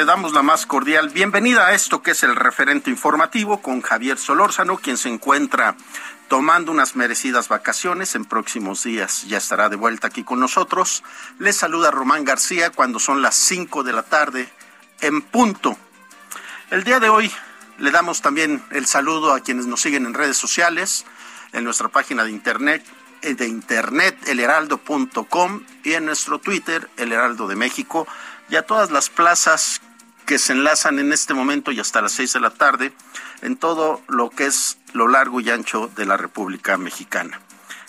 Le damos la más cordial bienvenida a esto que es el referente informativo con Javier Solórzano, quien se encuentra tomando unas merecidas vacaciones. En próximos días ya estará de vuelta aquí con nosotros. Les saluda Román García cuando son las 5 de la tarde en punto. El día de hoy le damos también el saludo a quienes nos siguen en redes sociales, en nuestra página de internet, eh, de internet elheraldo.com y en nuestro Twitter, El Heraldo de México, y a todas las plazas que se enlazan en este momento y hasta las seis de la tarde en todo lo que es lo largo y ancho de la República Mexicana.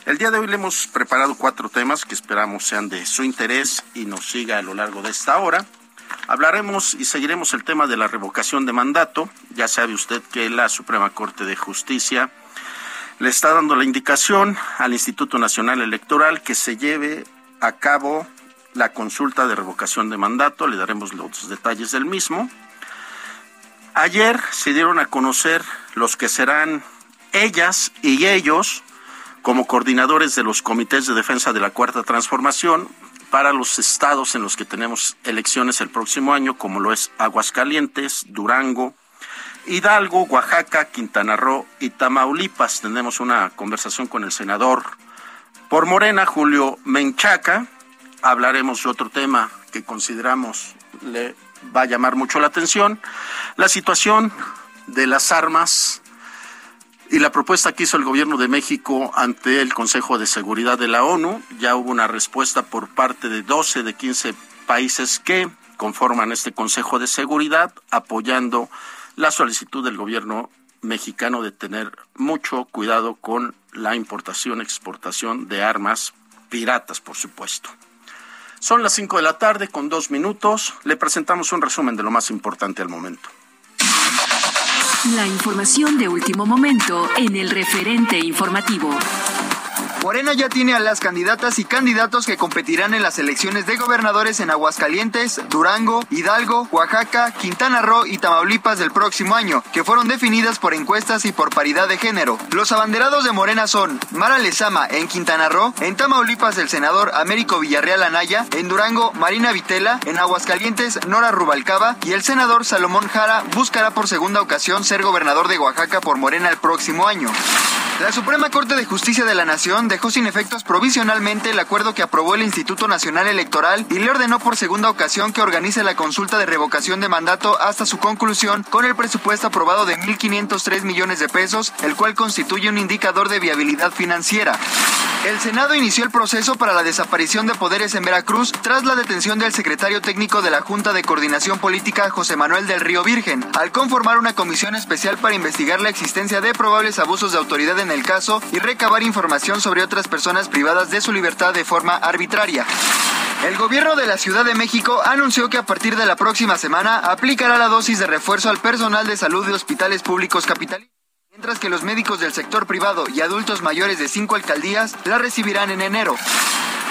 El día de hoy le hemos preparado cuatro temas que esperamos sean de su interés y nos siga a lo largo de esta hora. Hablaremos y seguiremos el tema de la revocación de mandato. Ya sabe usted que la Suprema Corte de Justicia le está dando la indicación al Instituto Nacional Electoral que se lleve a cabo la consulta de revocación de mandato. Le daremos los detalles del mismo. Ayer se dieron a conocer los que serán ellas y ellos como coordinadores de los comités de defensa de la Cuarta Transformación para los estados en los que tenemos elecciones el próximo año, como lo es Aguascalientes, Durango, Hidalgo, Oaxaca, Quintana Roo y Tamaulipas. Tenemos una conversación con el senador por Morena, Julio Menchaca. Hablaremos de otro tema que consideramos le va a llamar mucho la atención, la situación de las armas y la propuesta que hizo el gobierno de México ante el Consejo de Seguridad de la ONU. Ya hubo una respuesta por parte de 12 de 15 países que conforman este Consejo de Seguridad apoyando la solicitud del gobierno mexicano de tener mucho cuidado con la importación, exportación de armas piratas, por supuesto. Son las 5 de la tarde con dos minutos. Le presentamos un resumen de lo más importante al momento. La información de último momento en el referente informativo. Morena ya tiene a las candidatas y candidatos que competirán en las elecciones de gobernadores en Aguascalientes, Durango, Hidalgo, Oaxaca, Quintana Roo y Tamaulipas del próximo año, que fueron definidas por encuestas y por paridad de género. Los abanderados de Morena son Mara Lezama en Quintana Roo, en Tamaulipas el senador Américo Villarreal Anaya, en Durango Marina Vitela, en Aguascalientes Nora Rubalcaba y el senador Salomón Jara buscará por segunda ocasión ser gobernador de Oaxaca por Morena el próximo año. La Suprema Corte de Justicia de la Nación dejó sin efectos provisionalmente el acuerdo que aprobó el Instituto Nacional Electoral y le ordenó por segunda ocasión que organice la consulta de revocación de mandato hasta su conclusión con el presupuesto aprobado de 1.503 millones de pesos, el cual constituye un indicador de viabilidad financiera. El Senado inició el proceso para la desaparición de poderes en Veracruz tras la detención del secretario técnico de la Junta de Coordinación Política, José Manuel del Río Virgen, al conformar una comisión especial para investigar la existencia de probables abusos de autoridad en el caso y recabar información sobre otras personas privadas de su libertad de forma arbitraria. El gobierno de la Ciudad de México anunció que a partir de la próxima semana aplicará la dosis de refuerzo al personal de salud de hospitales públicos capitalinos mientras que los médicos del sector privado y adultos mayores de cinco alcaldías la recibirán en enero.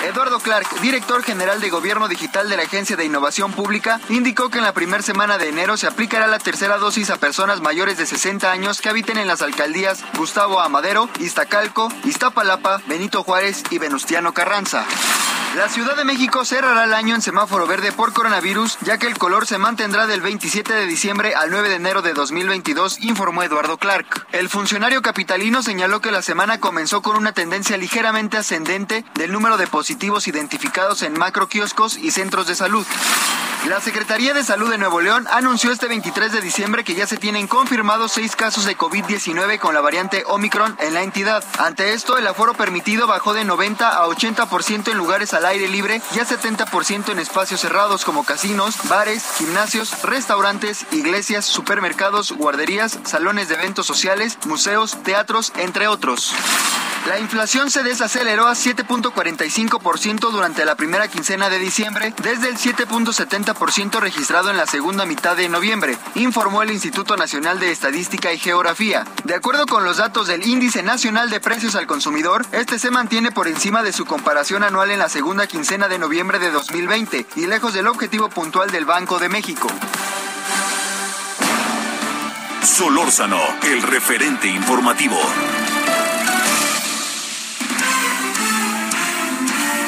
Eduardo Clark, director general de Gobierno Digital de la Agencia de Innovación Pública, indicó que en la primera semana de enero se aplicará la tercera dosis a personas mayores de 60 años que habiten en las alcaldías Gustavo Amadero, Iztacalco, Iztapalapa, Benito Juárez y Venustiano Carranza. La Ciudad de México cerrará el año en semáforo verde por coronavirus, ya que el color se mantendrá del 27 de diciembre al 9 de enero de 2022, informó Eduardo Clark. El funcionario capitalino señaló que la semana comenzó con una tendencia ligeramente ascendente del número de positivos identificados en macroquioscos y centros de salud. La Secretaría de Salud de Nuevo León anunció este 23 de diciembre que ya se tienen confirmados seis casos de COVID-19 con la variante Omicron en la entidad. Ante esto, el aforo permitido bajó de 90 a 80% en lugares al aire libre y a 70% en espacios cerrados como casinos, bares, gimnasios, restaurantes, iglesias, supermercados, guarderías, salones de eventos sociales, museos, teatros, entre otros. La inflación se desaceleró a 7.45% durante la primera quincena de diciembre, desde el 7.70% registrado en la segunda mitad de noviembre, informó el Instituto Nacional de Estadística y Geografía. De acuerdo con los datos del Índice Nacional de Precios al Consumidor, este se mantiene por encima de su comparación anual en la segunda quincena de noviembre de 2020 y lejos del objetivo puntual del Banco de México. Solórzano, el referente informativo.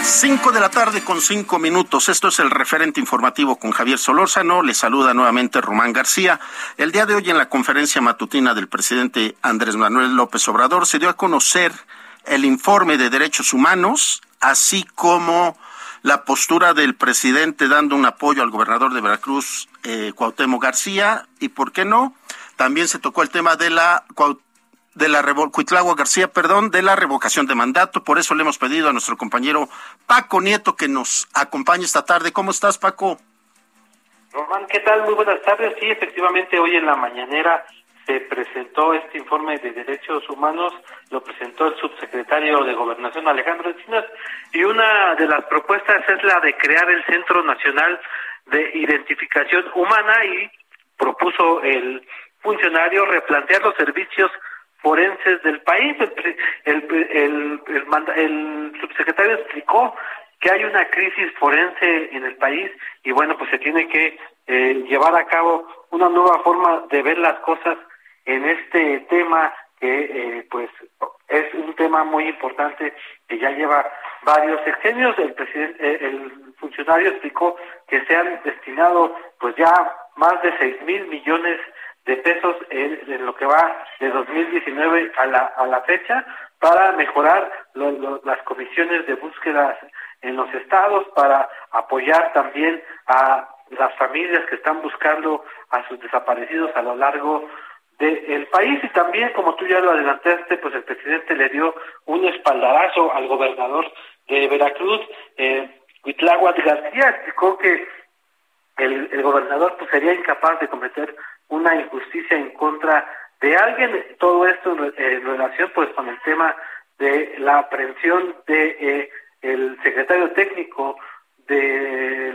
Cinco de la tarde con cinco minutos. Esto es el referente informativo con Javier Solórzano. Le saluda nuevamente Román García. El día de hoy en la conferencia matutina del presidente Andrés Manuel López Obrador se dio a conocer el informe de derechos humanos, así como la postura del presidente dando un apoyo al gobernador de Veracruz, eh, Cuauhtémoc García, y por qué no, también se tocó el tema de la de la Cuitlagua García, perdón, de la revocación de mandato. Por eso le hemos pedido a nuestro compañero Paco Nieto que nos acompañe esta tarde. ¿Cómo estás, Paco? Román, ¿qué tal? Muy buenas tardes. Sí, efectivamente, hoy en la mañanera se presentó este informe de derechos humanos, lo presentó el subsecretario de Gobernación Alejandro Encinas, y una de las propuestas es la de crear el Centro Nacional de Identificación Humana y propuso el funcionario replantear los servicios forenses del país. El, el, el, subsecretario explicó que hay una crisis forense en el país y bueno, pues se tiene que eh, llevar a cabo una nueva forma de ver las cosas en este tema que eh, pues es un tema muy importante que ya lleva varios sexenios. El presidente, eh, el funcionario explicó que se han destinado pues ya más de seis mil millones de pesos en, lo que va de 2019 a la, a la fecha para mejorar las comisiones de búsqueda en los estados, para apoyar también a las familias que están buscando a sus desaparecidos a lo largo del país. Y también como tú ya lo adelantaste pues el presidente le dio un espaldarazo al gobernador de Veracruz eh, García. Explicó que el, el gobernador pues sería incapaz de cometer una injusticia en contra de alguien. Todo esto en, relación pues con el tema de la aprehensión de eh, el secretario técnico de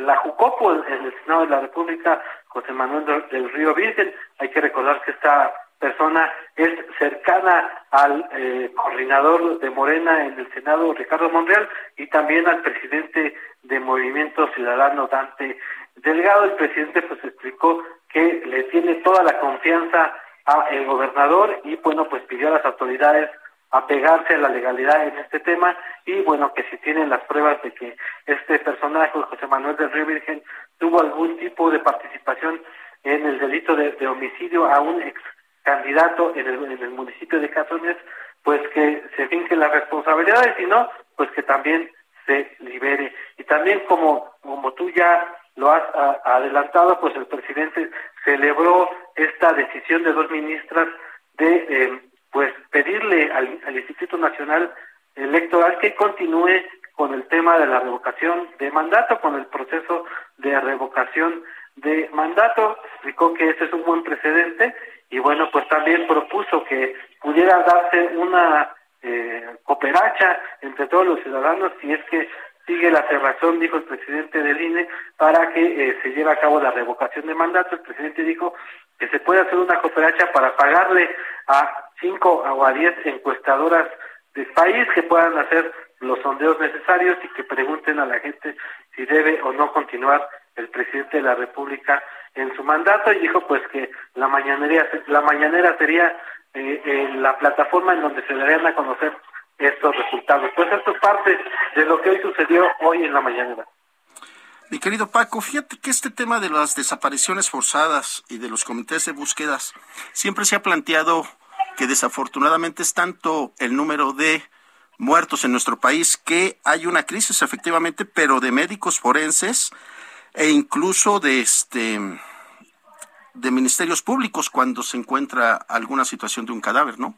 la Jucopo en el Senado de la República, José Manuel del Río Virgen. Hay que recordar que esta persona es cercana al eh, coordinador de Morena en el Senado, Ricardo Monreal, y también al presidente de Movimiento Ciudadano, Dante Delgado. El presidente pues explicó que le tiene toda la confianza al gobernador y bueno, pues pidió a las autoridades apegarse a la legalidad en este tema y bueno, que si tienen las pruebas de que este personaje, José Manuel del Río Virgen, tuvo algún tipo de participación en el delito de, homicidio a un ex candidato en el, en el municipio de Cazones, pues que se finquen las responsabilidades y no, pues que también se libere. Y también como, como tú ya lo has adelantado, pues el presidente celebró esta decisión de dos ministras de eh, pues pedirle al, al, Instituto Nacional Electoral que continúe con el tema de la revocación de mandato, con el proceso de revocación de mandato, explicó que ese es un buen precedente y bueno, pues también propuso que pudiera darse una eh, cooperacha entre todos los ciudadanos si es que sigue la cerrazón, dijo el presidente del INE, para que eh, se lleve a cabo la revocación de mandato. El presidente dijo que se puede hacer una cooperacha para pagarle a cinco o a diez encuestadoras del país que puedan hacer los sondeos necesarios y que pregunten a la gente si debe o no continuar el presidente de la República en su mandato y dijo pues que la mañanera la mañanera sería eh, la plataforma en donde se darían a conocer estos resultados. Pues esto es parte de lo que hoy sucedió hoy en la mañanera. Mi querido Paco, fíjate que este tema de las desapariciones forzadas y de los comités de búsquedas siempre se ha planteado que desafortunadamente es tanto el número de muertos en nuestro país que hay una crisis efectivamente, pero de médicos forenses e incluso de este de ministerios públicos cuando se encuentra alguna situación de un cadáver, ¿no?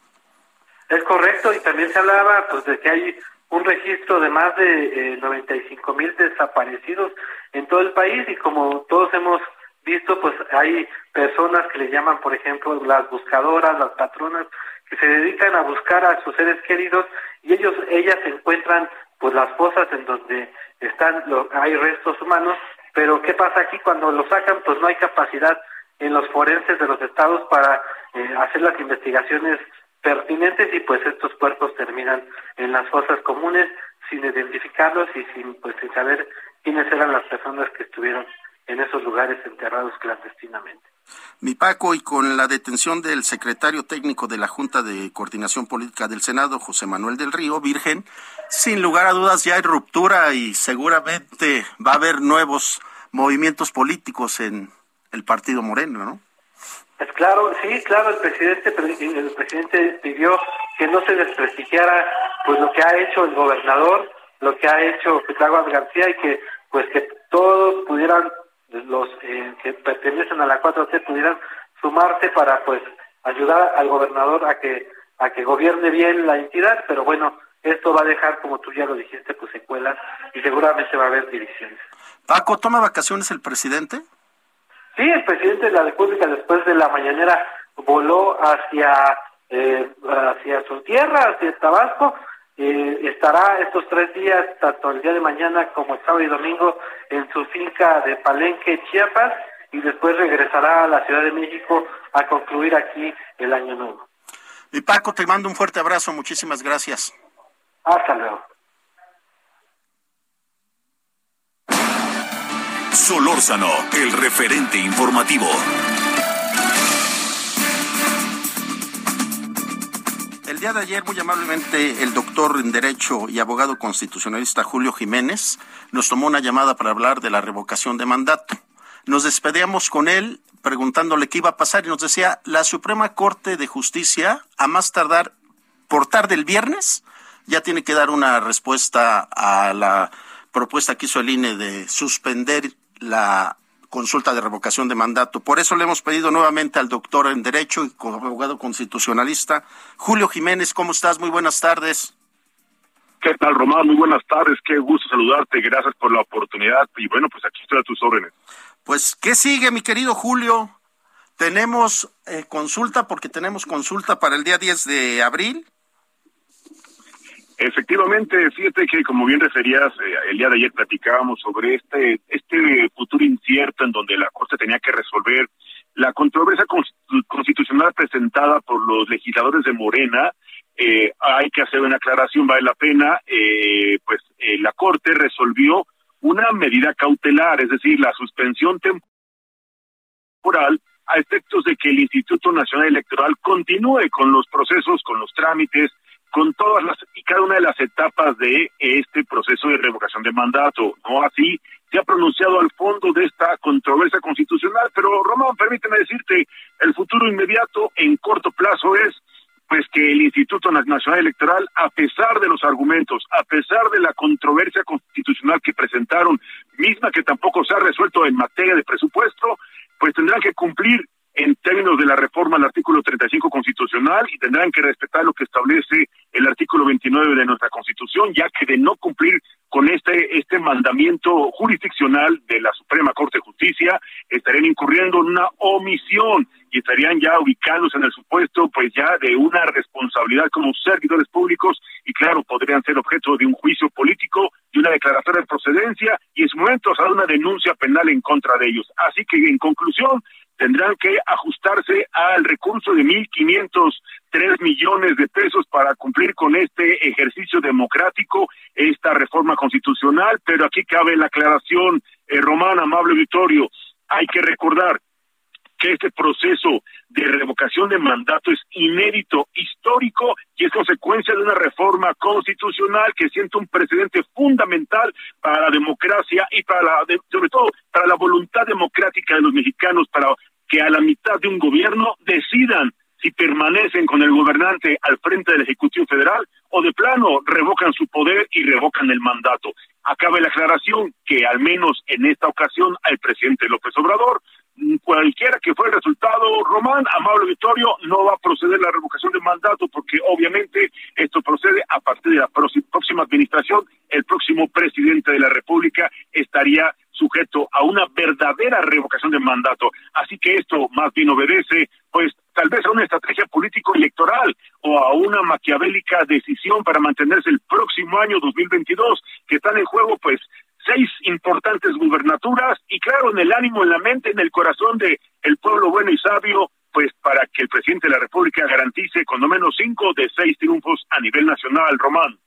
Es correcto y también se hablaba pues de que hay un registro de más de 95 eh, mil desaparecidos en todo el país y como todos hemos visto, pues hay personas que le llaman, por ejemplo, las buscadoras, las patronas, que se dedican a buscar a sus seres queridos y ellos, ellas encuentran pues las fosas en donde están, hay restos humanos, pero ¿qué pasa aquí cuando lo sacan? Pues no hay capacidad en los forenses de los estados para eh, hacer las investigaciones pertinentes y pues estos cuerpos terminan en las fosas comunes sin identificarlos y sin pues sin saber quiénes eran las personas que estuvieron en esos lugares enterrados clandestinamente. Mi Paco, y con la detención del secretario técnico de la Junta de Coordinación Política del Senado, José Manuel del Río, Virgen, sin lugar a dudas ya hay ruptura y seguramente va a haber nuevos movimientos políticos en el Partido Moreno, ¿no? Pues claro, sí, claro, el presidente, el presidente pidió que no se desprestigiara pues lo que ha hecho el gobernador, lo que ha hecho Pitágoras García y que pues que todos pudieran los eh, que pertenecen a la 4T pudieran sumarse para pues ayudar al gobernador a que a que gobierne bien la entidad, pero bueno, esto va a dejar, como tú ya lo dijiste, pues secuelas y seguramente va a haber divisiones. Paco, ¿toma vacaciones el presidente? Sí, el presidente de la República después de la mañanera voló hacia eh, hacia su tierra, hacia Tabasco. Eh, estará estos tres días, tanto el día de mañana como el sábado y domingo, en su finca de Palenque, Chiapas, y después regresará a la Ciudad de México a concluir aquí el año nuevo. Y Paco, te mando un fuerte abrazo, muchísimas gracias. Hasta luego. Solórzano, el referente informativo. El día de ayer, muy amablemente, el doctor en Derecho y abogado constitucionalista Julio Jiménez nos tomó una llamada para hablar de la revocación de mandato. Nos despedíamos con él preguntándole qué iba a pasar y nos decía, la Suprema Corte de Justicia, a más tardar por tarde el viernes, ya tiene que dar una respuesta a la propuesta que hizo el INE de suspender la consulta de revocación de mandato. Por eso le hemos pedido nuevamente al doctor en Derecho y abogado constitucionalista, Julio Jiménez. ¿Cómo estás? Muy buenas tardes. ¿Qué tal, Román? Muy buenas tardes. Qué gusto saludarte. Gracias por la oportunidad. Y bueno, pues aquí estoy a tus órdenes. Pues, ¿qué sigue, mi querido Julio? Tenemos eh, consulta porque tenemos consulta para el día 10 de abril. Efectivamente, fíjate que como bien referías, eh, el día de ayer platicábamos sobre este, este futuro incierto en donde la Corte tenía que resolver la controversia constitucional presentada por los legisladores de Morena. Eh, hay que hacer una aclaración, vale la pena, eh, pues la Corte resolvió una medida cautelar, es decir, la suspensión temporal a efectos de que el Instituto Nacional Electoral continúe con los procesos, con los trámites, con todas las y cada una de las etapas de este proceso de revocación de mandato. No así se ha pronunciado al fondo de esta controversia constitucional, pero Román, permíteme decirte, el futuro inmediato en corto plazo es pues que el Instituto Nacional Electoral, a pesar de los argumentos, a pesar de la controversia constitucional que presentaron, misma que tampoco se ha resuelto en materia de presupuesto, pues tendrán que cumplir en términos de la reforma al artículo 35 constitucional y tendrán que respetar lo que establece el artículo 29 de nuestra Constitución, ya que de no cumplir con este este mandamiento jurisdiccional de la Suprema Corte de Justicia estarían incurriendo en una omisión y estarían ya ubicados en el supuesto pues ya de una responsabilidad como servidores públicos y claro podrían ser objeto de un juicio político y una declaración de procedencia y en su momento hacer una denuncia penal en contra de ellos. Así que en conclusión tendrán que ajustarse al recurso de 1.503 millones de pesos para cumplir con este ejercicio democrático, esta reforma constitucional, pero aquí cabe la aclaración, eh, Román, amable auditorio, hay que recordar que este proceso de revocación de mandato es inédito, histórico y es consecuencia de una reforma constitucional que siente un precedente fundamental para la democracia y para la, sobre todo para la voluntad democrática de los mexicanos, para que a la mitad de un gobierno decidan si permanecen con el gobernante al frente del Ejecutivo Federal o de plano revocan su poder y revocan el mandato. Acabe la aclaración que al menos en esta ocasión al presidente López Obrador cualquiera que fue el resultado, Román, amable Victorio, no va a proceder la revocación de mandato porque obviamente esto procede a partir de la próxima administración. El próximo presidente de la República estaría sujeto a una verdadera revocación de mandato. Así que esto más bien obedece, pues, tal vez a una estrategia político-electoral o a una maquiavélica decisión para mantenerse el próximo año 2022, que están en juego, pues, seis importantes gubernaturas y claro, en el ánimo, en la mente, en el corazón de el pueblo bueno y sabio, pues para que el presidente de la República garantice cuando menos cinco de seis triunfos a nivel nacional, Román.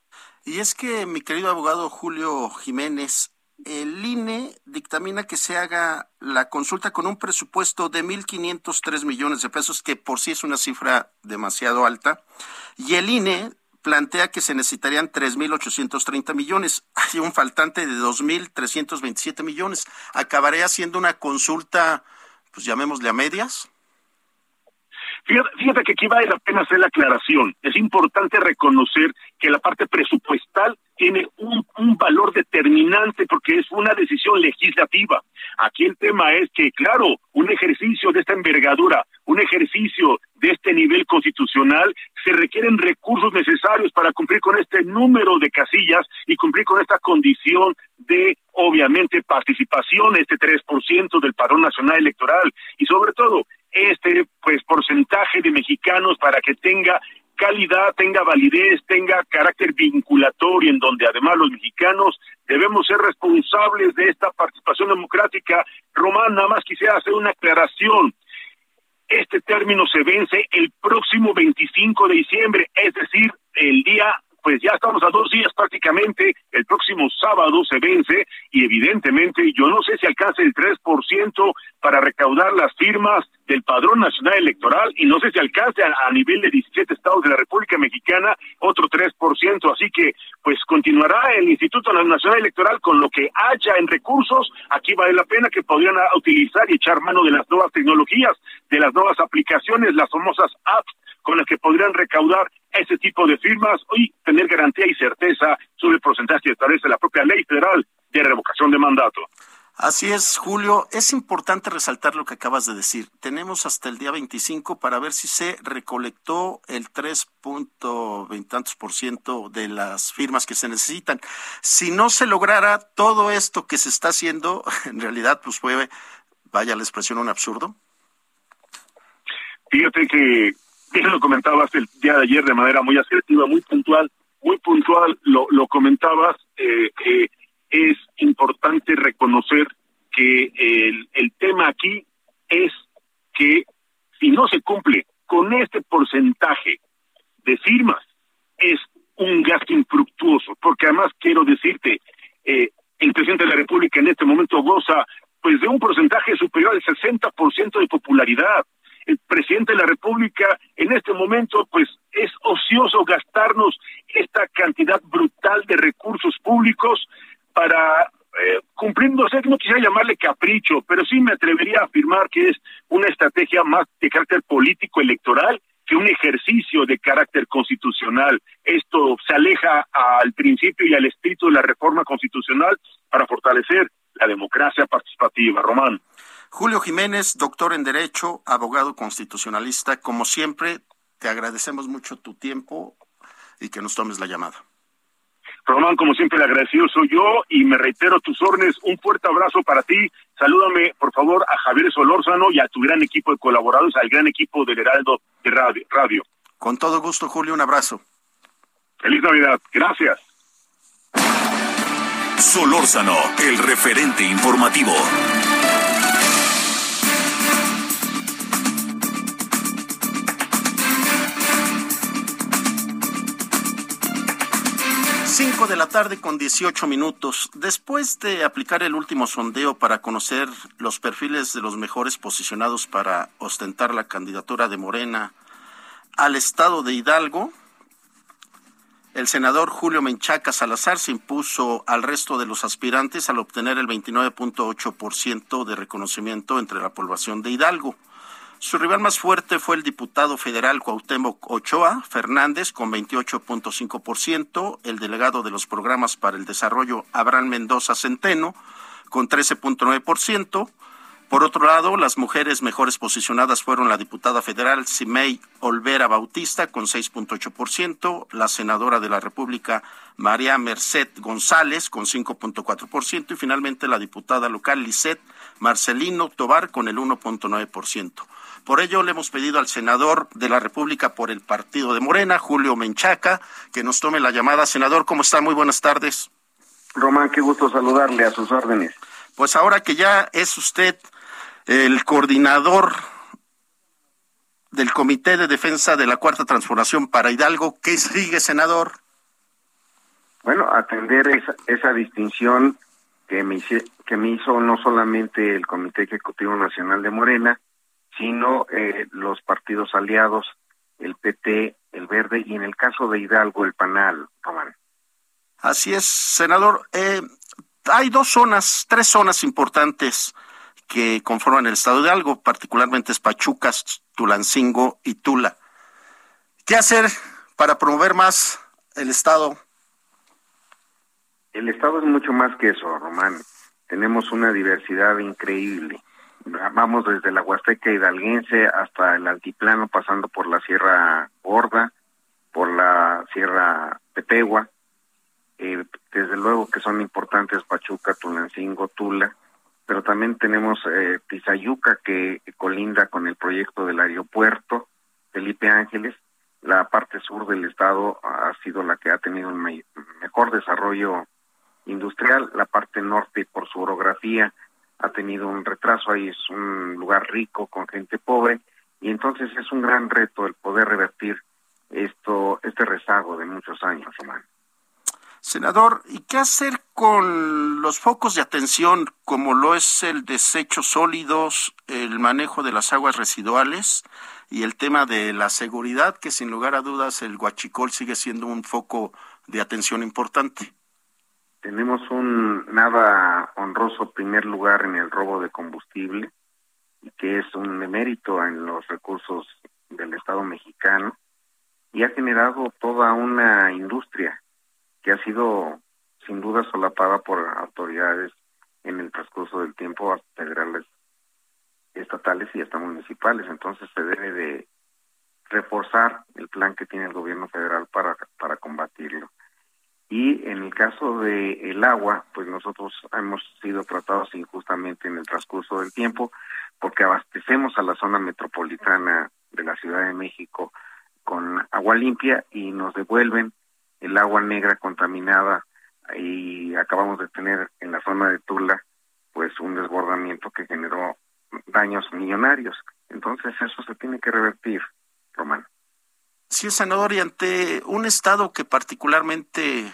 Y es que, mi querido abogado Julio Jiménez, el INE dictamina que se haga la consulta con un presupuesto de 1.503 millones de pesos, que por sí es una cifra demasiado alta, y el INE plantea que se necesitarían 3.830 millones. Hay un faltante de 2.327 millones. ¿Acabaré haciendo una consulta, pues llamémosle a medias? Fíjate, que aquí vale la pena hacer la aclaración. Es importante reconocer que la parte presupuestal tiene un, un, valor determinante porque es una decisión legislativa. Aquí el tema es que, claro, un ejercicio de esta envergadura, un ejercicio de este nivel constitucional, se requieren recursos necesarios para cumplir con este número de casillas y cumplir con esta condición de, obviamente, participación, este 3% del padrón nacional electoral y sobre todo este pues porcentaje de mexicanos para que tenga calidad, tenga validez, tenga carácter vinculatorio, en donde además los mexicanos debemos ser responsables de esta participación democrática. Román, nada más quisiera hacer una aclaración. Este término se vence el próximo 25 de diciembre, es decir, el día pues ya estamos a dos días prácticamente, el próximo sábado se vence y evidentemente yo no sé si alcance el 3% para recaudar las firmas del Padrón Nacional Electoral y no sé si alcance a, nivel de 17 estados de la República Mexicana otro 3%, así que pues continuará el Instituto Nacional Electoral con lo que haya en recursos, aquí vale la pena que podrían utilizar y echar mano de las nuevas tecnologías, de las nuevas aplicaciones, las famosas apps con las que podrían recaudar ese tipo de firmas y tener garantía y certeza sobre el porcentaje que establece la propia ley federal de revocación de mandato. Así es, Julio. Es importante resaltar lo que acabas de decir. Tenemos hasta el día 25 para ver si se recolectó el 3.20 por ciento de las firmas que se necesitan. Si no se lograra todo esto que se está haciendo, en realidad, pues fue, vaya la expresión, un absurdo. Fíjate que bien lo comentabas el día de ayer de manera muy asertiva, muy puntual, muy puntual, lo, comentabas, eh, es importante reconocer que el, el tema aquí es que si no se cumple con este porcentaje de firmas, es un gasto infructuoso, porque además quiero decirte, eh, el presidente de la República en este momento goza pues de un porcentaje superior al 60% de popularidad el presidente de la República en este momento pues es ocioso gastarnos esta cantidad brutal de recursos públicos para eh, cumpliendo, no quisiera llamarle capricho, pero sí me atrevería a afirmar que es una estrategia más de carácter político electoral que un ejercicio de carácter constitucional. Esto se aleja al principio y al espíritu de la reforma constitucional para fortalecer la democracia participativa. Román. Julio Jiménez, doctor en Derecho, abogado constitucionalista, como siempre, te agradecemos mucho tu tiempo y que nos tomes la llamada. Román, como siempre, el agradecido soy yo y me reitero tus órdenes. Un fuerte abrazo para ti. Salúdame, por favor, a Javier Solórzano y a tu gran equipo de colaboradores, al gran equipo del Heraldo de Radio. radio. Con todo gusto, Julio, un abrazo. Feliz Navidad. Gracias. Solórzano, el referente informativo. 5 de la tarde con 18 minutos. Después de aplicar el último sondeo para conocer los perfiles de los mejores posicionados para ostentar la candidatura de Morena al estado de Hidalgo, el senador Julio Menchaca Salazar se impuso al resto de los aspirantes al obtener el 29.8% de reconocimiento entre la población de Hidalgo. Su rival más fuerte fue el diputado federal Cuauhtémoc Ochoa Fernández con 28.5%, el delegado de los programas para el desarrollo Abraham Mendoza Centeno con 13.9%. Por otro lado, las mujeres mejores posicionadas fueron la diputada federal Simei Olvera Bautista con 6.8%, la senadora de la República María Merced González con 5.4% y finalmente la diputada local Lisette Marcelino Tobar con el 1.9%. Por ello, le hemos pedido al senador de la República por el partido de Morena, Julio Menchaca, que nos tome la llamada. Senador, ¿cómo está? Muy buenas tardes. Román, qué gusto saludarle a sus órdenes. Pues ahora que ya es usted el coordinador del Comité de Defensa de la Cuarta Transformación para Hidalgo, ¿qué sigue, senador? Bueno, atender esa, esa distinción que me, que me hizo no solamente el Comité Ejecutivo Nacional de Morena, sino eh, los partidos aliados, el PT, el Verde y en el caso de Hidalgo, el PANAL, Román. Así es, senador. Eh, hay dos zonas, tres zonas importantes que conforman el estado de Hidalgo, particularmente es Pachucas, Tulancingo y Tula. ¿Qué hacer para promover más el estado? El estado es mucho más que eso, Román. Tenemos una diversidad increíble vamos desde la Huasteca hidalguense hasta el altiplano, pasando por la Sierra Gorda, por la Sierra Petegua, eh, desde luego que son importantes Pachuca, Tulancingo, Tula, pero también tenemos eh, Tizayuca que colinda con el proyecto del aeropuerto, Felipe Ángeles, la parte sur del estado ha sido la que ha tenido un mejor desarrollo industrial, la parte norte por su orografía ha tenido un retraso, ahí es un lugar rico con gente pobre y entonces es un gran reto el poder revertir esto este rezago de muchos años, Román. Senador, ¿y qué hacer con los focos de atención como lo es el desecho sólidos, el manejo de las aguas residuales y el tema de la seguridad, que sin lugar a dudas el Huachicol sigue siendo un foco de atención importante? Tenemos un nada honroso primer lugar en el robo de combustible, que es un mérito en los recursos del Estado mexicano, y ha generado toda una industria que ha sido sin duda solapada por autoridades en el transcurso del tiempo federales, estatales y hasta municipales. Entonces se debe de reforzar el plan que tiene el gobierno federal para, para combatirlo. Y en el caso de el agua, pues nosotros hemos sido tratados injustamente en el transcurso del tiempo, porque abastecemos a la zona metropolitana de la Ciudad de México con agua limpia y nos devuelven el agua negra contaminada y acabamos de tener en la zona de Tula pues un desbordamiento que generó daños millonarios. Entonces eso se tiene que revertir, Román. Sí, senador, y ante un Estado que particularmente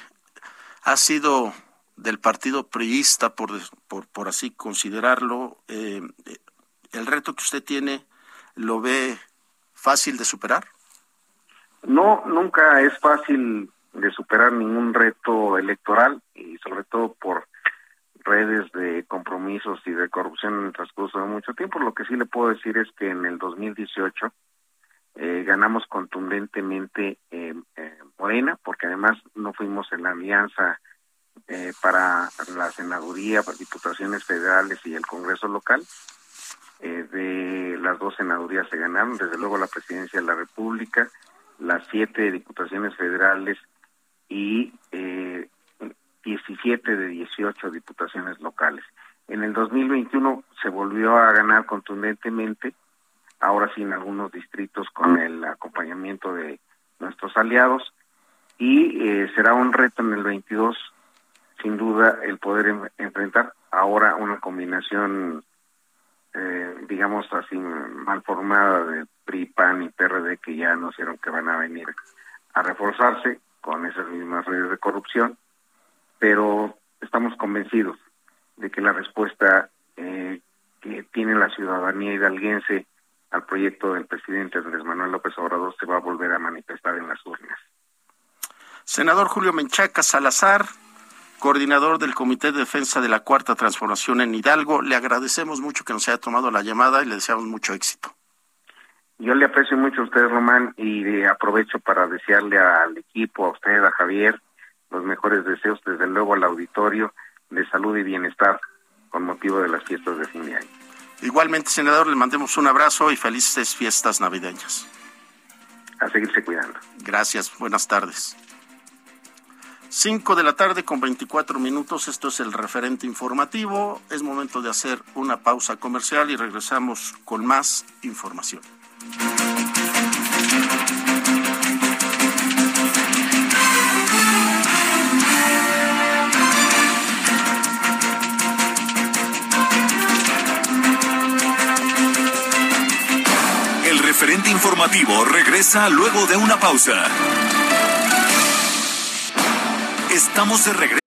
ha sido del partido priista, por, por, por así considerarlo, eh, ¿el reto que usted tiene lo ve fácil de superar? No, nunca es fácil de superar ningún reto electoral y sobre todo por redes de compromisos y de corrupción en el transcurso de mucho tiempo. Lo que sí le puedo decir es que en el 2018 eh, ganamos contundentemente eh, eh, Morena, porque además no fuimos en la alianza eh, para la senaduría, para diputaciones federales y el Congreso local. de las dos senadurías se ganaron, desde luego la presidencia de la República, las siete diputaciones federales y 17 de 18 diputaciones locales. En el 2021 se volvió a ganar contundentemente ahora sí en algunos distritos con el acompañamiento de nuestros aliados. Y eh, será un reto en el 22 sin duda el poder enfrentar ahora una combinación eh, digamos así mal formada de PRI, PAN y PRD que ya anunciaron que van a venir a reforzarse con esas mismas redes de corrupción, pero estamos convencidos de que la respuesta eh, que tiene la ciudadanía hidalguense al proyecto del presidente Andrés Manuel López Obrador se va a volver a manifestar en las urnas. Senador Julio Menchaca Salazar, coordinador del Comité de Defensa de la Cuarta Transformación en Hidalgo, le agradecemos mucho que nos haya tomado la llamada y le deseamos mucho éxito. Yo le aprecio mucho a usted, Román, y aprovecho para desearle al equipo, a usted, a Javier, los mejores deseos, desde luego al auditorio, de salud y bienestar con motivo de las fiestas de fin de año. Igualmente, senador, le mandemos un abrazo y felices fiestas navideñas. A seguirse cuidando. Gracias, buenas tardes. 5 de la tarde con 24 minutos, esto es el referente informativo. Es momento de hacer una pausa comercial y regresamos con más información. Informativo regresa luego de una pausa. Estamos de regreso.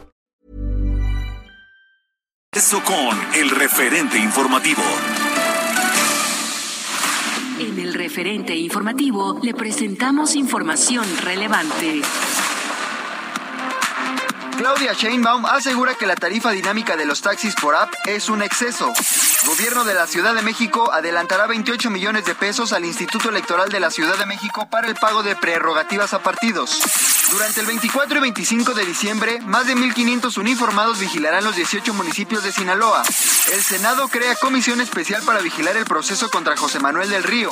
Eso con el referente informativo. En el referente informativo le presentamos información relevante. Claudia Sheinbaum asegura que la tarifa dinámica de los taxis por app es un exceso. Gobierno de la Ciudad de México adelantará 28 millones de pesos al Instituto Electoral de la Ciudad de México para el pago de prerrogativas a partidos. Durante el 24 y 25 de diciembre, más de 1.500 uniformados vigilarán los 18 municipios de Sinaloa. El Senado crea comisión especial para vigilar el proceso contra José Manuel del Río.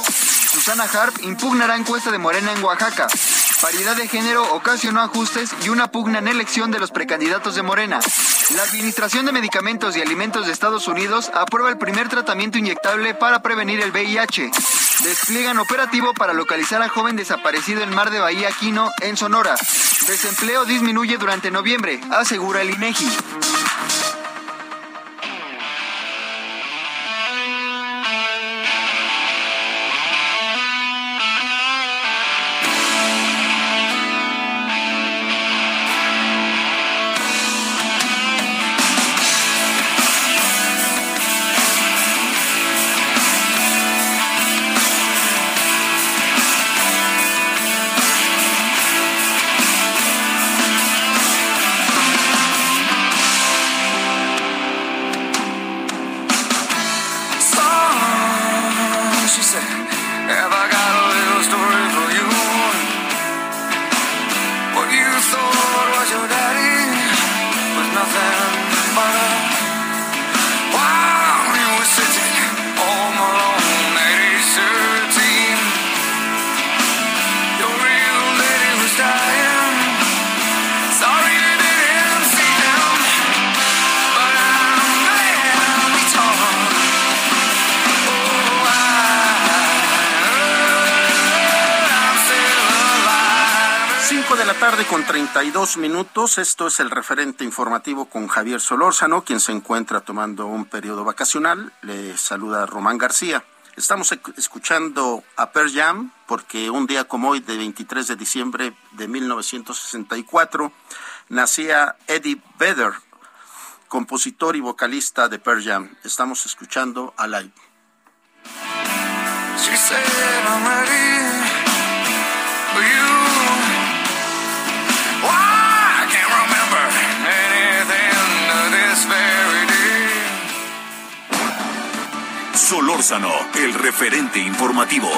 Susana Harp impugnará encuesta de Morena en Oaxaca. Paridad de género ocasionó ajustes y una pugna en elección de los precandidatos de Morena. La Administración de Medicamentos y Alimentos de Estados Unidos aprueba el primer tratamiento inyectable para prevenir el VIH. Despliegan operativo para localizar a joven desaparecido en Mar de Bahía Quino, en Sonora. Desempleo disminuye durante noviembre, asegura el INEGI. 32 minutos. Esto es el referente informativo con Javier Solórzano, quien se encuentra tomando un periodo vacacional. Le saluda Román García. Estamos escuchando a Pearl Jam porque un día como hoy, de 23 de diciembre de 1964, nacía Eddie Vedder, compositor y vocalista de Pearl Jam. Estamos escuchando a Live. Solórzano, el referente informativo.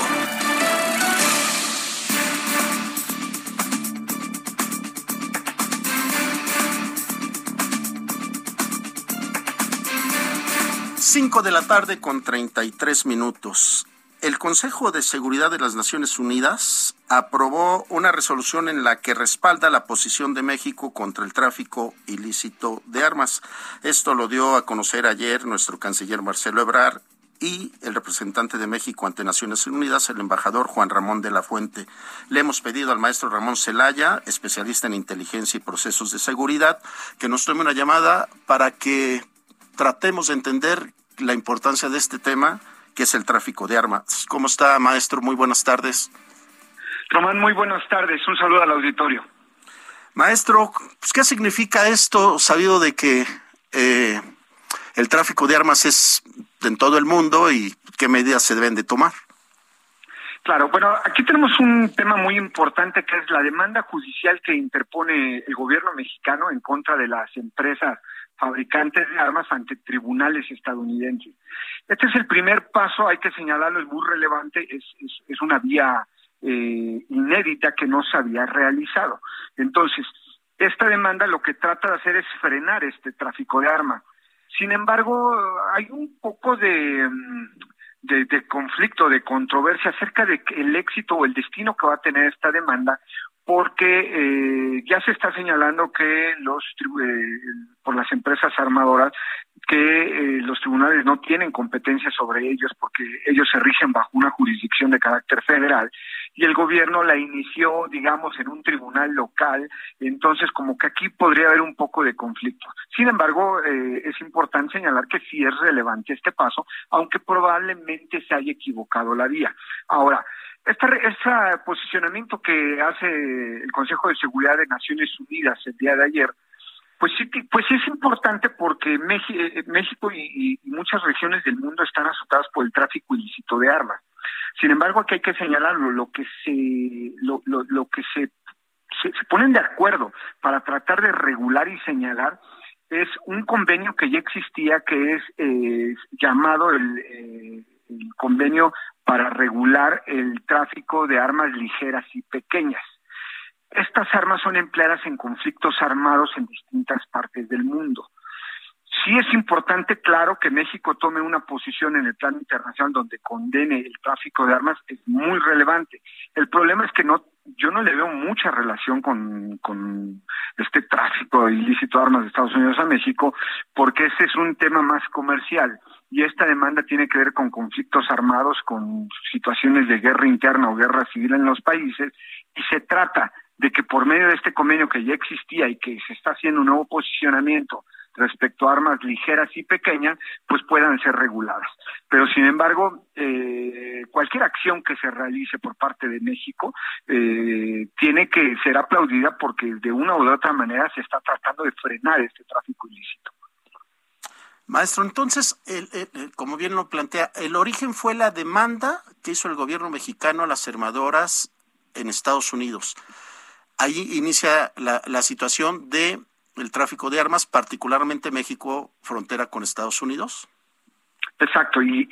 Cinco de la tarde con 33 minutos. el Consejo de Seguridad de las Naciones Unidas aprobó una resolución en la que respalda la posición de México contra el tráfico ilícito de armas. Esto lo dio a conocer ayer nuestro canciller Marcelo Ebrard y el representante de México ante Naciones Unidas, el embajador Juan Ramón de la Fuente. Le hemos pedido al maestro Ramón Celaya, especialista en inteligencia y procesos de seguridad, que nos tome una llamada para que tratemos de entender la importancia de este tema que es el tráfico de armas. ¿Cómo está, maestro? Muy buenas tardes. Román, muy buenas tardes. Un saludo al auditorio. Maestro, pues, ¿qué significa esto, sabido de que eh, el tráfico de armas es en todo el mundo y qué medidas se deben de tomar? Claro, bueno, aquí tenemos un tema muy importante que es la demanda judicial que interpone el gobierno mexicano en contra de las empresas fabricantes de armas ante tribunales estadounidenses. Este es el primer paso, hay que señalarlo, es muy relevante, es, es, una vía eh, inédita que no se había realizado. Entonces, esta demanda lo que trata de hacer es frenar este tráfico de armas. Sin embargo, hay un poco de, mm, de, de, conflicto, de controversia acerca de el éxito o el destino que va a tener esta demanda, porque eh, ya se está señalando que los eh, por las empresas armadoras que eh, los tribunales no tienen competencia sobre ellos porque ellos se rigen bajo una jurisdicción de carácter federal y el gobierno la inició, digamos, en un tribunal local, entonces como que aquí podría haber un poco de conflicto. Sin embargo, eh, es importante señalar que sí es relevante este paso, aunque probablemente se haya equivocado la vía. Ahora, este, posicionamiento que hace el Consejo de Seguridad de Naciones Unidas el día de ayer, pues sí, pues es importante porque eh, México, y, muchas regiones del mundo están azotadas por el tráfico ilícito de armas. Sin embargo, aquí hay que señalarlo, lo que se, lo, lo, que se, se, ponen de acuerdo para tratar de regular y señalar es un convenio que ya existía que es eh, llamado eh, el convenio para regular el tráfico de armas ligeras y pequeñas. Estas armas son empleadas en conflictos armados en distintas partes del mundo. Sí es importante, claro, que México tome una posición en el plano internacional donde condene el tráfico de armas, es muy relevante. El problema es que no, yo no le veo mucha relación con, con este tráfico ilícito de armas de Estados Unidos a México, porque ese es un tema más comercial y esta demanda tiene que ver con conflictos armados, con situaciones de guerra interna o guerra civil en los países, y se trata de que por medio de este convenio que ya existía y que se está haciendo un nuevo posicionamiento respecto a armas ligeras y pequeñas, pues puedan ser reguladas. Pero sin embargo, eh, cualquier acción que se realice por parte de México eh, tiene que ser aplaudida porque de una u otra manera se está tratando de frenar este tráfico ilícito. Maestro, entonces, como bien lo plantea, el origen fue la demanda que hizo el gobierno mexicano a las armadoras en Estados Unidos. Ahí inicia la situación de el tráfico de armas, particularmente México, frontera con Estados Unidos. Exacto, y,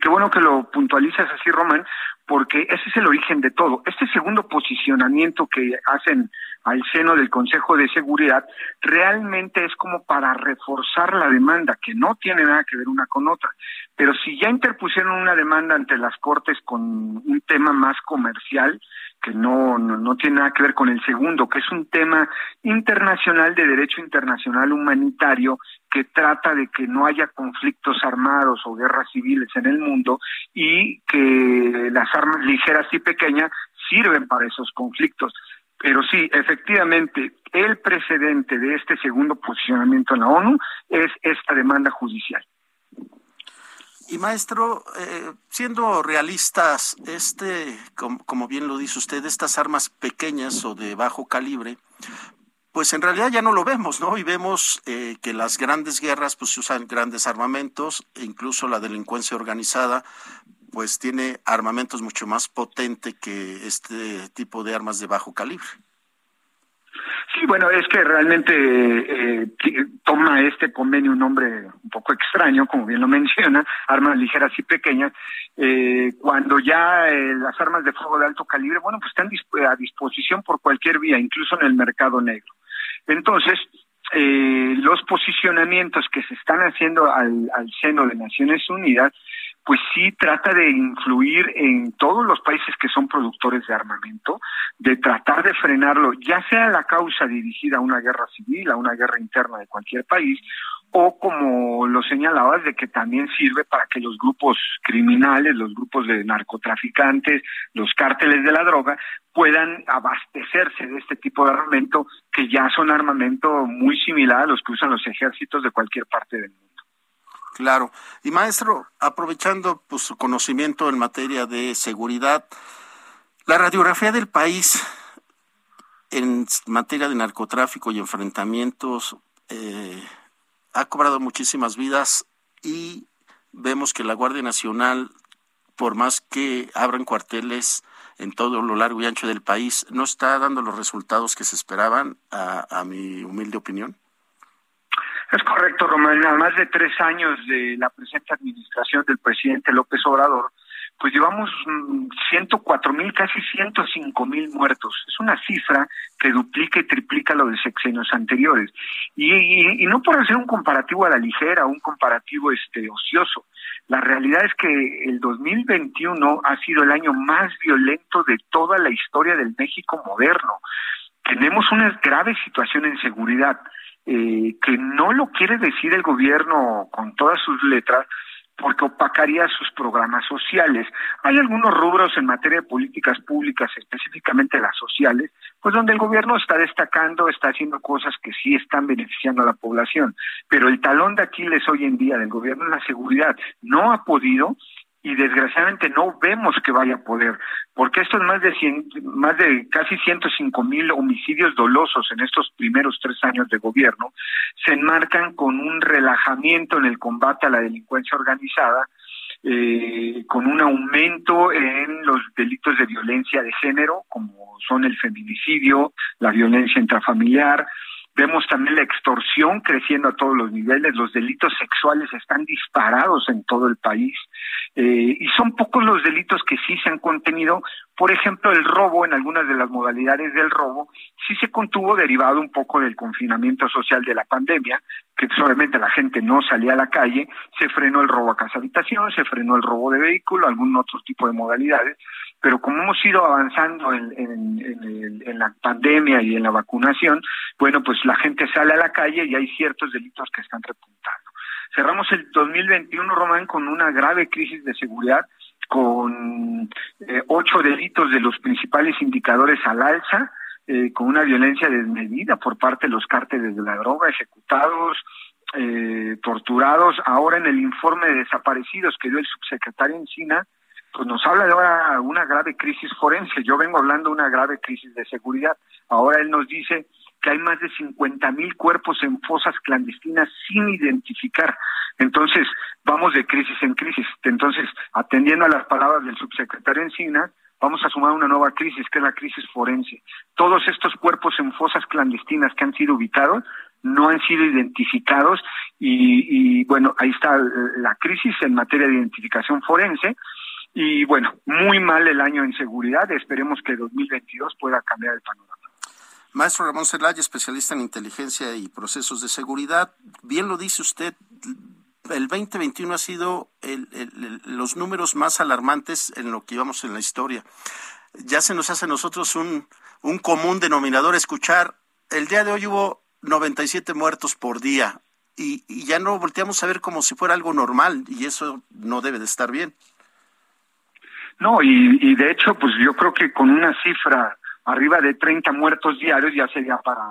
qué bueno que lo puntualizas así, Román, porque ese es el origen de todo. Este segundo posicionamiento que hacen al seno del Consejo de Seguridad realmente es como para reforzar la demanda, que no tiene nada que ver una con otra. Pero si ya interpusieron una demanda ante las Cortes con un tema más comercial, que no, no, no, tiene nada que ver con el segundo, que es un tema internacional de derecho internacional humanitario que trata de que no haya conflictos armados o guerras civiles en el mundo y que las armas ligeras y pequeñas sirven para esos conflictos. Pero sí, efectivamente, el precedente de este segundo posicionamiento en la ONU es esta demanda judicial. Y maestro, eh, siendo realistas, este, como, bien lo dice usted, estas armas pequeñas o de bajo calibre, pues en realidad ya no lo vemos, ¿no? Y vemos eh, que las grandes guerras pues se usan grandes armamentos, e incluso la delincuencia organizada pues tiene armamentos mucho más potentes que este tipo de armas de bajo calibre. Sí, bueno, es que realmente eh, toma este convenio un nombre un poco extraño, como bien lo menciona, armas ligeras y pequeñas, eh, cuando ya eh, las armas de fuego de alto calibre, bueno, pues están a disposición por cualquier vía, incluso en el mercado negro. Entonces, los posicionamientos que se están haciendo al, al seno de Naciones Unidas, pues sí trata de influir en todos los países que son productores de armamento, de tratar de frenarlo, ya sea la causa dirigida a una guerra civil, a una guerra interna de cualquier país, o como lo señalabas, de que también sirve para que los grupos criminales, los grupos de narcotraficantes, los cárteles de la droga, puedan abastecerse de este tipo de armamento, que ya son armamento muy similar a los que usan los ejércitos de cualquier parte del mundo. Claro. Y maestro, aprovechando pues, su conocimiento en materia de seguridad, la radiografía del país en materia de narcotráfico y enfrentamientos eh, ha cobrado muchísimas vidas y vemos que la Guardia Nacional, por más que abran cuarteles en todo lo largo y ancho del país, no está dando los resultados que se esperaban, a, a mi humilde opinión. Es correcto, Román. Más de tres años de la presente administración del presidente López Obrador, pues llevamos 104 mm, mil, casi 105 mil muertos. Es una cifra que duplica y triplica lo de sexenios anteriores. Y, y, no por hacer un comparativo a la ligera, un comparativo este ocioso. La realidad es que el 2021 ha sido el año más violento de toda la historia del México moderno. Tenemos una grave situación en seguridad eh, que no lo quiere decir el gobierno con todas sus letras, porque opacaría sus programas sociales. Hay algunos rubros en materia de políticas públicas, específicamente las sociales, pues donde el gobierno está destacando, está haciendo cosas que sí están beneficiando a la población. Pero el talón de Aquiles hoy en día del gobierno es la seguridad. No ha podido y desgraciadamente no vemos que vaya a poder, porque estos más de más de casi 105 mil homicidios dolosos en estos primeros tres años de gobierno se enmarcan con un relajamiento en el combate a la delincuencia organizada, eh, con un aumento en los delitos de violencia de género, como son el feminicidio, la violencia intrafamiliar, Vemos también la extorsión creciendo a todos los niveles, los delitos sexuales están disparados en todo el país eh, y son pocos los delitos que sí se han contenido. Por ejemplo, el robo, en algunas de las modalidades del robo, sí se contuvo derivado un poco del confinamiento social de la pandemia, que solamente la gente no salía a la calle, se frenó el robo a casa habitación, se frenó el robo de vehículo, algún otro tipo de modalidades, pero como hemos ido avanzando en, en, la pandemia y en la vacunación, bueno, pues la gente sale a la calle y hay ciertos delitos que están repuntando. Cerramos el 2021, Román, con una grave crisis de seguridad, con eh, ocho delitos de los principales indicadores al alza, eh, con una violencia desmedida por parte de los cárteles de la droga, ejecutados, eh, torturados. Ahora en el informe de desaparecidos que dio el subsecretario Encina, pues nos habla de ahora una grave crisis forense. Yo vengo hablando de una grave crisis de seguridad. Ahora él nos dice que hay más de 50 mil cuerpos en fosas clandestinas sin identificar. Entonces, vamos de crisis en crisis. Entonces, atendiendo a las palabras del subsecretario Encina, vamos a sumar una nueva crisis, que es la crisis forense. Todos estos cuerpos en fosas clandestinas que han sido ubicados no han sido identificados y, y bueno, ahí está la crisis en materia de identificación forense y bueno, muy mal el año en seguridad. Esperemos que 2022 pueda cambiar el panorama. Maestro Ramón Celaya, especialista en inteligencia y procesos de seguridad, bien lo dice usted, el 2021 ha sido los números más alarmantes en lo que íbamos en la historia. Ya se nos hace a nosotros un, un común denominador escuchar, el día de hoy hubo 97 muertos por día y ya no volteamos a ver como si fuera algo normal y eso no debe de estar bien. No, y, y de hecho, pues yo creo que con una cifra arriba de 30 muertos diarios ya sería para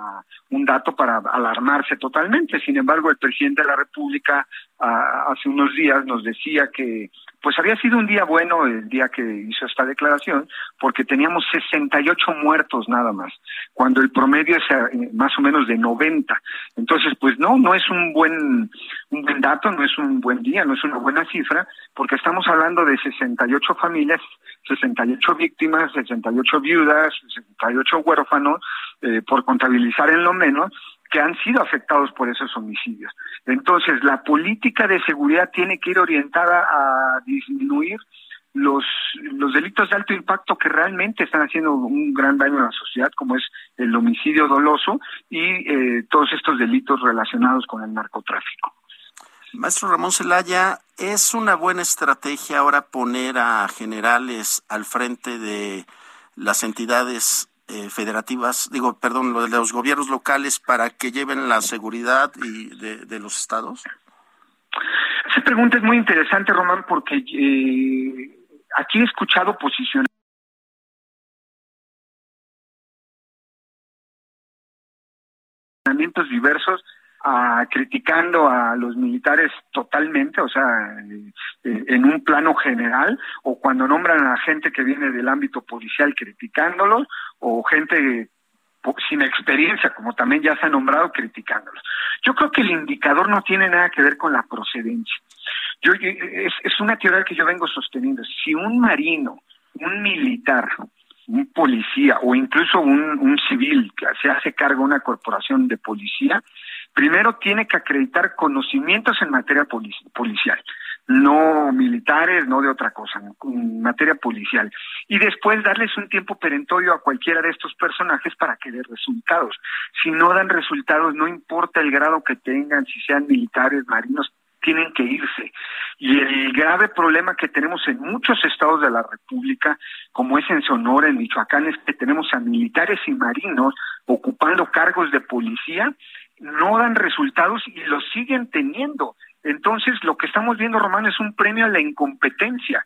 un dato para alarmarse totalmente. Sin embargo, el presidente de la República ah, hace unos días nos decía que pues había sido un día bueno el día que hizo esta declaración, porque teníamos 68 muertos nada más, cuando el promedio es eh, más o menos de 90. Entonces, pues no, no es un buen, un buen dato, no es un buen día, no es una buena cifra, porque estamos hablando de 68 familias, 68 víctimas, 68 viudas, 68 huérfanos, eh, por contabilizar en lo menos, que han sido afectados por esos homicidios. Entonces, la política de seguridad tiene que ir orientada a disminuir los, los delitos de alto impacto que realmente están haciendo un gran daño a la sociedad, como es el homicidio doloso y eh, todos estos delitos relacionados con el narcotráfico. Maestro Ramón Celaya, ¿Es una buena estrategia ahora poner a generales al frente de las entidades eh, federativas, digo, perdón, lo de los gobiernos locales para que lleven la seguridad y de, los estados? Esa pregunta es muy interesante, Román, porque eh, aquí he escuchado posiciones diversos criticando a los militares totalmente, o sea, eh, en un plano general, o cuando nombran a gente que viene del ámbito policial criticándolos, o gente sin experiencia, como también ya se ha nombrado, criticándolos. Yo creo que el indicador no tiene nada que ver con la procedencia. Yo, es, una teoría que yo vengo sosteniendo. Si un marino, un militar, un policía o incluso un, civil se hace cargo de una corporación de policía, primero tiene que acreditar conocimientos en materia policial, no militares, no de otra cosa, en materia policial. Y después darles un tiempo perentorio a cualquiera de estos personajes para que dé resultados. Si no dan resultados, no importa el grado que tengan, si sean militares, marinos, tienen que irse. Y el grave problema que tenemos en muchos estados de la República, como es en Sonora, en Michoacán, es que tenemos a militares y marinos ocupando cargos de policía no dan resultados y los siguen teniendo. Entonces, lo que estamos viendo, Román, es un premio a la incompetencia.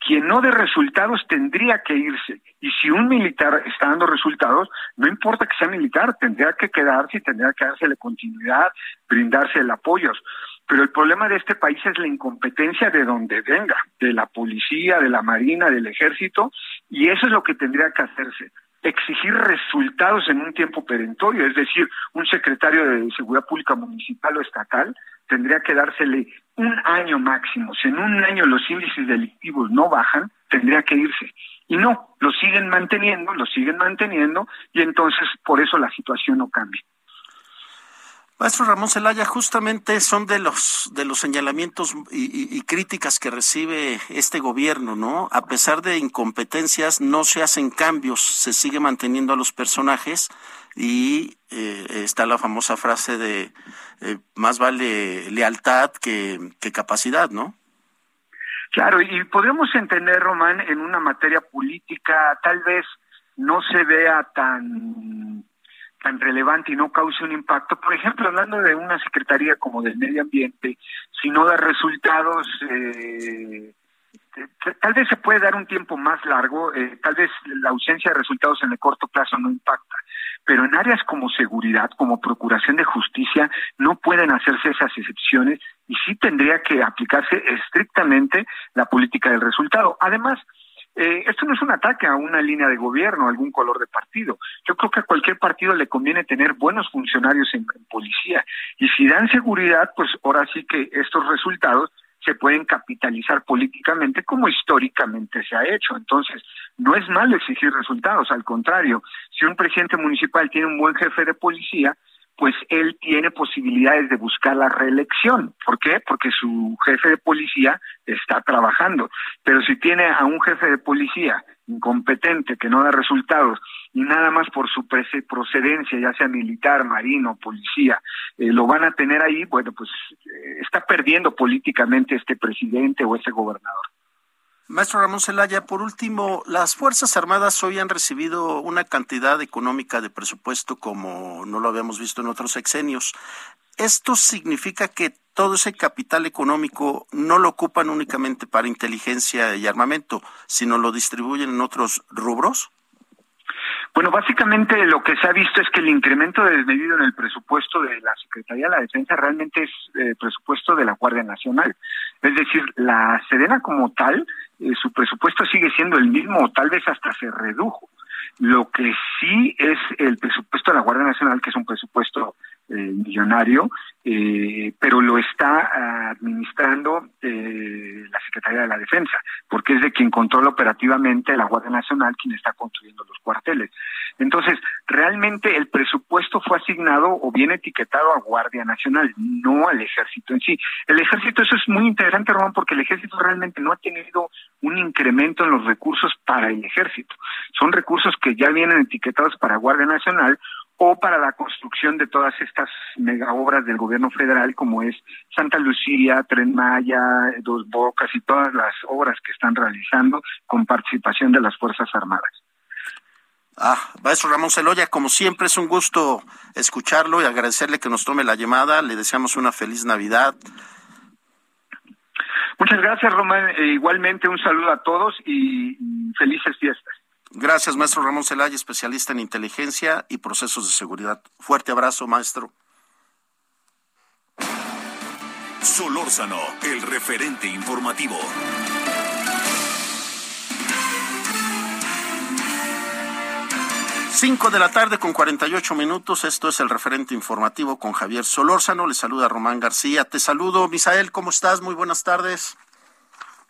Quien no dé resultados tendría que irse. Y si un militar está dando resultados, no importa que sea militar, tendría que quedarse y tendría que dársele continuidad, brindarse el apoyo. Pero el problema de este país es la incompetencia de donde venga, de la policía, de la marina, del ejército, y eso es lo que tendría que hacerse exigir resultados en un tiempo perentorio, es decir, un secretario de Seguridad Pública municipal o estatal tendría que dársele un año máximo. Si en un año los índices delictivos no bajan, tendría que irse. Y no, lo siguen manteniendo, lo siguen manteniendo, y entonces por eso la situación no cambia. Maestro Ramón Celaya, justamente son de los de los señalamientos y, críticas que recibe este gobierno, ¿no? A pesar de incompetencias, no se hacen cambios, se sigue manteniendo a los personajes y eh, está la famosa frase de eh, más vale lealtad que, que capacidad, ¿no? Claro, y podemos entender, Román, en una materia política tal vez no se vea tan tan relevante y no cause un impacto. Por ejemplo, hablando de una secretaría como del medio ambiente, si no da resultados, eh, tal vez se puede dar un tiempo más largo, eh, tal vez la ausencia de resultados en el corto plazo no impacta, pero en áreas como seguridad, como procuración de justicia, no pueden hacerse esas excepciones y sí tendría que aplicarse estrictamente la política del resultado. Además, eh, esto no es un ataque a una línea de gobierno, a algún color de partido. Yo creo que a cualquier partido le conviene tener buenos funcionarios en, policía. Y si dan seguridad, pues ahora sí que estos resultados se pueden capitalizar políticamente como históricamente se ha hecho. Entonces, no es malo exigir resultados, al contrario, si un presidente municipal tiene un buen jefe de policía, pues él tiene posibilidades de buscar la reelección. ¿Por qué? Porque su jefe de policía está trabajando. Pero si tiene a un jefe de policía incompetente que no da resultados y nada más por su procedencia, ya sea militar, marino, policía, eh, lo van a tener ahí, bueno, pues eh, está perdiendo políticamente este presidente o ese gobernador. Maestro Ramón Celaya, por último, las Fuerzas Armadas hoy han recibido una cantidad económica de presupuesto como no lo habíamos visto en otros sexenios. ¿Esto significa que todo ese capital económico no lo ocupan únicamente para inteligencia y armamento, sino lo distribuyen en otros rubros? Bueno, básicamente lo que se ha visto es que el incremento desmedido en el presupuesto de la Secretaría de la Defensa realmente es eh, presupuesto de la Guardia Nacional. Es decir, la Sedena como tal, eh, su presupuesto sigue siendo el mismo o tal vez hasta se redujo. Lo que sí es el presupuesto de la Guardia Nacional, que es un presupuesto millonario, eh, pero lo está administrando eh, la Secretaría de la Defensa, porque es de quien controla operativamente la Guardia Nacional, quien está construyendo los cuarteles. Entonces, realmente el presupuesto fue asignado o bien etiquetado a Guardia Nacional, no al ejército en sí. El ejército, eso es muy interesante, Román, porque el ejército realmente no ha tenido un incremento en los recursos para el ejército. Son recursos que ya vienen etiquetados para Guardia Nacional o para la construcción de todas estas mega obras del gobierno federal como es Santa Lucía, Tren Maya, Dos Bocas y todas las obras que están realizando con participación de las Fuerzas Armadas. Ah, maestro Ramón Celoya, como siempre es un gusto escucharlo y agradecerle que nos tome la llamada. Le deseamos una feliz Navidad. Muchas gracias, Román. E igualmente un saludo a todos y felices fiestas. Gracias, maestro Ramón Celaya, especialista en inteligencia y procesos de seguridad. Fuerte abrazo, maestro. Solórzano, el referente informativo. Cinco de la tarde con 48 minutos. Esto es el referente informativo con Javier Solórzano. Le saluda Román García. Te saludo, Misael. ¿Cómo estás? Muy buenas tardes.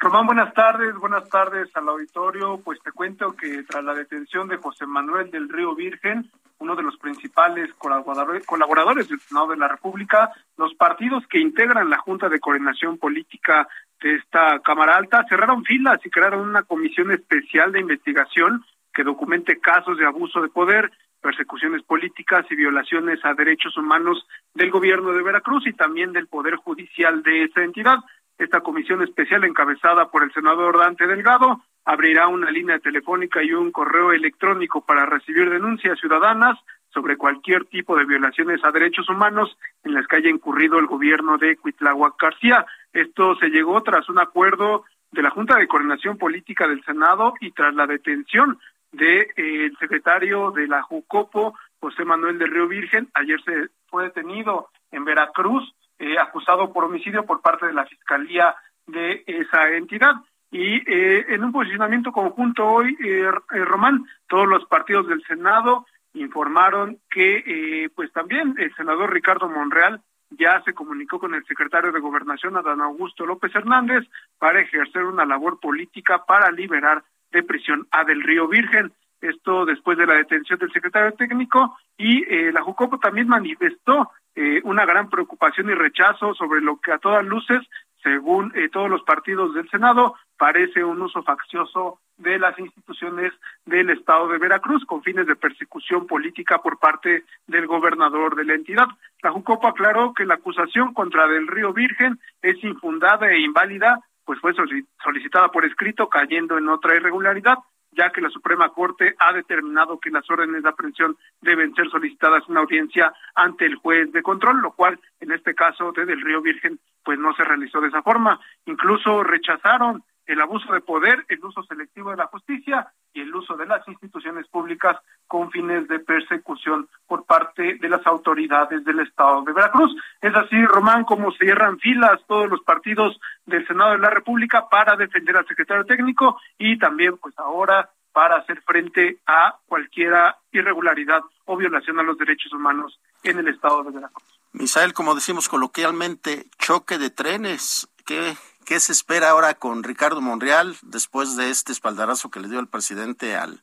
Román, buenas tardes, buenas tardes al auditorio. Pues te cuento que tras la detención de José Manuel del Río Virgen, uno de los principales colaboradores, del Senado de la República, los partidos que integran la Junta de Coordinación Política de esta Cámara Alta cerraron filas y crearon una comisión especial de investigación que documente casos de abuso de poder, persecuciones políticas y violaciones a derechos humanos del gobierno de Veracruz y también del Poder Judicial de esa entidad. Esta comisión especial, encabezada por el senador Dante Delgado, abrirá una línea telefónica y un correo electrónico para recibir denuncias ciudadanas sobre cualquier tipo de violaciones a derechos humanos en las que haya incurrido el gobierno de Cuitláhuac García. Esto se llegó tras un acuerdo de la Junta de Coordinación Política del Senado y tras la detención del de, eh, secretario de la Jucopo, José Manuel de Río Virgen. Ayer se fue detenido en Veracruz eh, acusado por homicidio por parte de la Fiscalía de esa entidad. Y eh, en un posicionamiento conjunto hoy, eh, Román, todos los partidos del Senado informaron que pues también el senador Ricardo Monreal ya se comunicó con el secretario de Gobernación, Adán Augusto López Hernández, para ejercer una labor política para liberar de prisión a Del Río Virgen. Esto después de la detención del secretario técnico y la Jucopo también manifestó eh, una gran preocupación y rechazo sobre lo que a todas luces, según eh, todos los partidos del Senado, parece un uso faccioso de las instituciones del Estado de Veracruz con fines de persecución política por parte del gobernador de la entidad. La Jucopo aclaró que la acusación contra Del Río Virgen es infundada e inválida, pues fue solicitada por escrito cayendo en otra irregularidad ya que la Suprema Corte ha determinado que las órdenes de aprehensión deben ser solicitadas en audiencia ante el juez de control, lo cual en este caso de Del Río Virgen pues no se realizó de esa forma. Incluso rechazaron el abuso de poder, el uso selectivo de la justicia y el uso de las instituciones públicas con fines de persecución por parte de las autoridades del Estado de Veracruz. Es así, Román, como cierran filas todos los partidos del Senado de la República para defender al secretario técnico y también, pues ahora, para hacer frente a cualquier irregularidad o violación a los derechos humanos en el Estado de Veracruz. Misael, como decimos coloquialmente, choque de trenes. ¿Qué, ¿Qué se espera ahora con Ricardo Monreal después de este espaldarazo que le dio el presidente al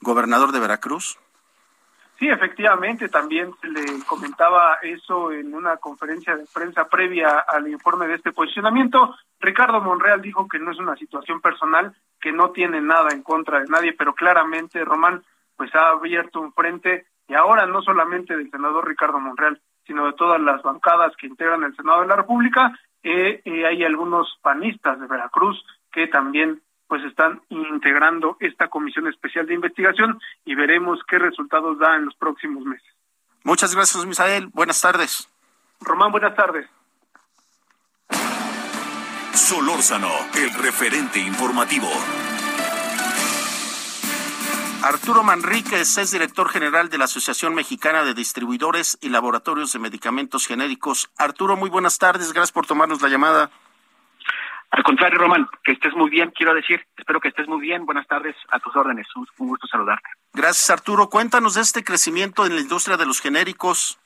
gobernador de Veracruz? Sí, efectivamente, también se le comentaba eso en una conferencia de prensa previa al informe de este posicionamiento. Ricardo Monreal dijo que no es una situación personal, que no tiene nada en contra de nadie, pero claramente Román pues ha abierto un frente y ahora no solamente del senador Ricardo Monreal, sino de todas las bancadas que integran el Senado de la República eh, hay algunos panistas de Veracruz que también pues están integrando esta comisión especial de investigación y veremos qué resultados da en los próximos meses. Muchas gracias, Misael. Buenas tardes. Román, buenas tardes. Solórzano, el referente informativo. Arturo Manríquez es director general de la Asociación Mexicana de Distribuidores y Laboratorios de Medicamentos Genéricos. Arturo, muy buenas tardes. Gracias por tomarnos la llamada. Al contrario, Román, que estés muy bien, quiero decir. Espero que estés muy bien. Buenas tardes, a tus órdenes. Un, gusto saludarte. Gracias, Arturo. Cuéntanos de este crecimiento en la industria de los genéricos.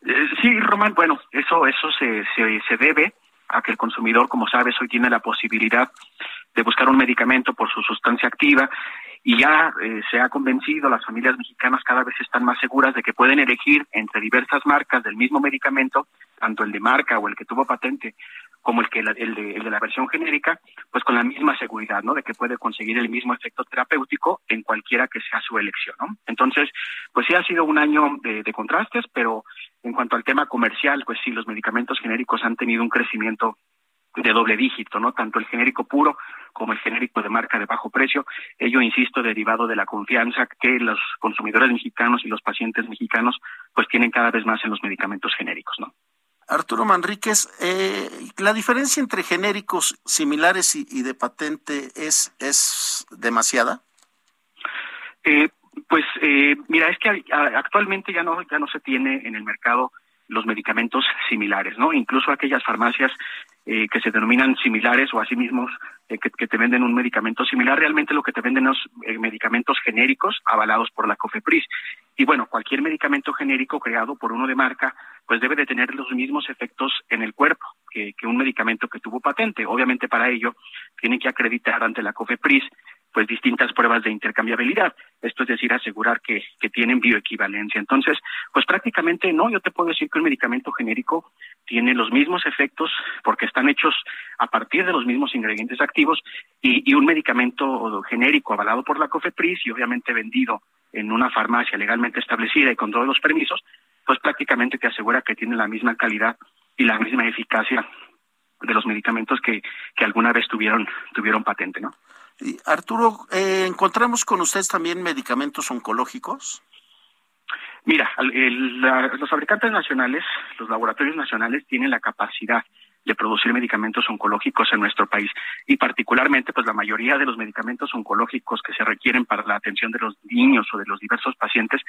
Eh, sí, Román, bueno, eso, eso se, se, se debe a que el consumidor, como sabes, hoy tiene la posibilidad de buscar un medicamento por su sustancia activa y ya eh, se ha convencido, las familias mexicanas cada vez están más seguras de que pueden elegir entre diversas marcas del mismo medicamento, tanto el de marca o el que tuvo patente, como el que el, de, el de la versión genérica, pues con la misma seguridad, ¿no? De que puede conseguir el mismo efecto terapéutico en cualquiera que sea su elección, ¿no? Entonces, pues sí ha sido un año de contrastes, pero en cuanto al tema comercial, pues sí, los medicamentos genéricos han tenido un crecimiento de doble dígito, ¿no? Tanto el genérico puro como el genérico de marca de bajo precio. Ello, insisto, derivado de la confianza que los consumidores mexicanos y los pacientes mexicanos pues tienen cada vez más en los medicamentos genéricos, ¿no? Arturo Manríquez, eh, la diferencia entre genéricos similares y, y de patente es, es demasiada. Eh, pues eh, mira, es que actualmente ya no ya no se tiene en el mercado los medicamentos similares, ¿no? Incluso aquellas farmacias eh, que se denominan similares o así mismos eh, que, que, te venden un medicamento similar, realmente lo que te venden es eh, medicamentos genéricos avalados por la COFEPRIS. Y bueno, cualquier medicamento genérico creado por uno de marca, pues debe de tener los mismos efectos en el cuerpo que, que un medicamento que tuvo patente. Obviamente para ello tiene que acreditar ante la COFEPRIS pues distintas pruebas de intercambiabilidad. Esto es decir, asegurar que, que tienen bioequivalencia. Entonces, pues prácticamente no, yo te puedo decir que un medicamento genérico tiene los mismos efectos porque están hechos a partir de los mismos ingredientes activos y, y un medicamento genérico avalado por la COFEPRIS y obviamente vendido en una farmacia legalmente establecida y con todos los permisos, pues prácticamente te asegura que tiene la misma calidad y la misma eficacia de los medicamentos que, que alguna vez tuvieron, tuvieron patente, ¿no? Arturo, eh, ¿encontramos con ustedes también medicamentos oncológicos? Mira, los fabricantes nacionales, los laboratorios nacionales tienen la capacidad de producir medicamentos oncológicos en nuestro país y particularmente pues la mayoría de los medicamentos oncológicos que se requieren para la atención de los niños o de los diversos pacientes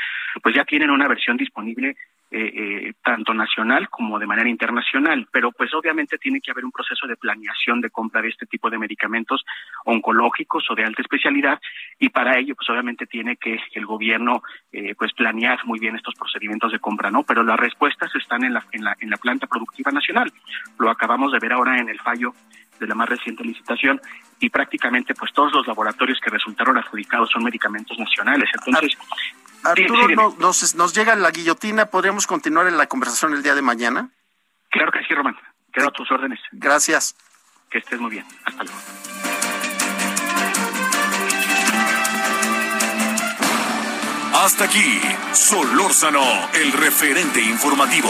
pues ya tienen una versión disponible eh, eh, tanto nacional como de manera internacional, pero pues obviamente tiene que haber un proceso de planeación de compra de este tipo de medicamentos oncológicos o de alta especialidad y para ello pues obviamente tiene que el gobierno eh, pues planear muy bien estos procedimientos de compra, ¿no? Pero las respuestas están en la en la en la planta productiva nacional. Lo acabamos de ver ahora en el fallo de la más reciente licitación y prácticamente pues todos los laboratorios que resultaron adjudicados son medicamentos nacionales. Entonces, Arturo, sí, no, nos, nos llega la guillotina, ¿podríamos continuar en la conversación el día de mañana? Claro que sí, Román. Quedo a tus órdenes. Gracias. Que estés muy bien. Hasta luego. Hasta aquí, Solórzano, el referente informativo.